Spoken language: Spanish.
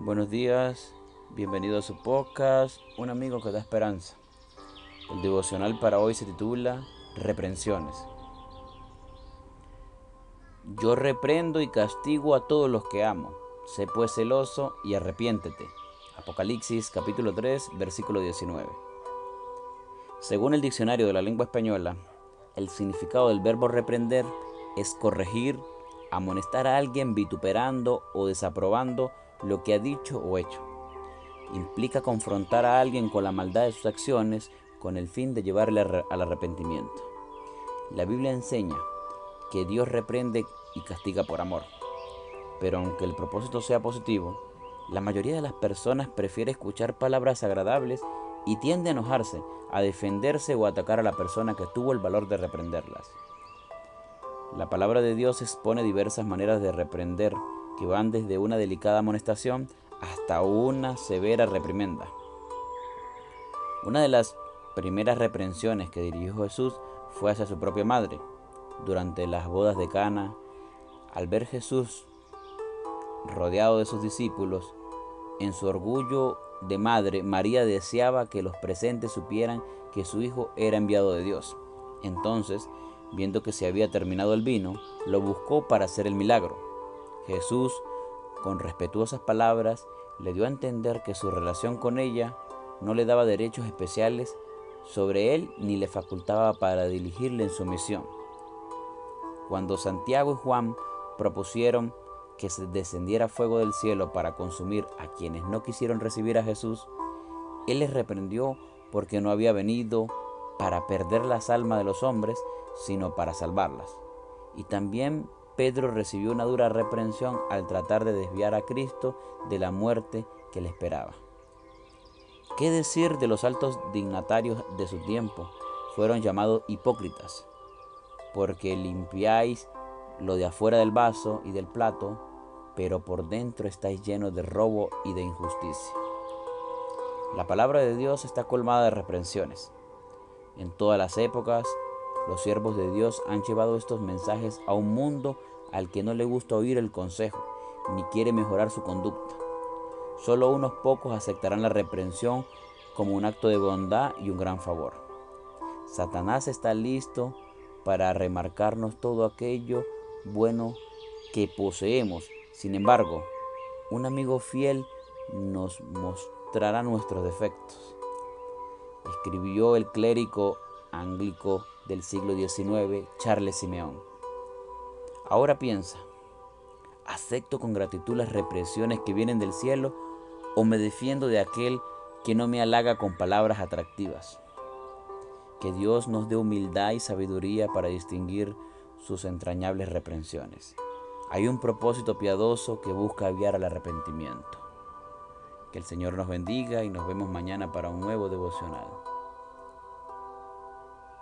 Buenos días, bienvenido a su podcast, un amigo que da esperanza. El devocional para hoy se titula Reprensiones. Yo reprendo y castigo a todos los que amo. Sé pues celoso y arrepiéntete. Apocalipsis capítulo 3, versículo 19. Según el diccionario de la lengua española, el significado del verbo reprender es corregir, amonestar a alguien vituperando o desaprobando lo que ha dicho o hecho. Implica confrontar a alguien con la maldad de sus acciones con el fin de llevarle al arrepentimiento. La Biblia enseña que Dios reprende y castiga por amor. Pero aunque el propósito sea positivo, la mayoría de las personas prefiere escuchar palabras agradables y tiende a enojarse, a defenderse o a atacar a la persona que tuvo el valor de reprenderlas. La palabra de Dios expone diversas maneras de reprender que van desde una delicada amonestación hasta una severa reprimenda. Una de las primeras reprensiones que dirigió Jesús fue hacia su propia madre. Durante las bodas de Cana, al ver Jesús rodeado de sus discípulos, en su orgullo de madre, María deseaba que los presentes supieran que su hijo era enviado de Dios. Entonces, viendo que se había terminado el vino, lo buscó para hacer el milagro. Jesús, con respetuosas palabras, le dio a entender que su relación con ella no le daba derechos especiales sobre él ni le facultaba para dirigirle en su misión. Cuando Santiago y Juan propusieron que se descendiera fuego del cielo para consumir a quienes no quisieron recibir a Jesús, Él les reprendió porque no había venido para perder las almas de los hombres, sino para salvarlas. Y también Pedro recibió una dura reprensión al tratar de desviar a Cristo de la muerte que le esperaba. ¿Qué decir de los altos dignatarios de su tiempo? Fueron llamados hipócritas, porque limpiáis lo de afuera del vaso y del plato, pero por dentro estáis llenos de robo y de injusticia. La palabra de Dios está colmada de reprensiones. En todas las épocas, los siervos de Dios han llevado estos mensajes a un mundo al que no le gusta oír el consejo, ni quiere mejorar su conducta. Solo unos pocos aceptarán la reprensión como un acto de bondad y un gran favor. Satanás está listo para remarcarnos todo aquello bueno que poseemos. Sin embargo, un amigo fiel nos mostrará nuestros defectos. Escribió el clérigo anglico del siglo XIX, Charles Simeón. Ahora piensa, ¿acepto con gratitud las represiones que vienen del cielo o me defiendo de aquel que no me halaga con palabras atractivas? Que Dios nos dé humildad y sabiduría para distinguir sus entrañables reprensiones. Hay un propósito piadoso que busca aviar al arrepentimiento. Que el Señor nos bendiga y nos vemos mañana para un nuevo devocional.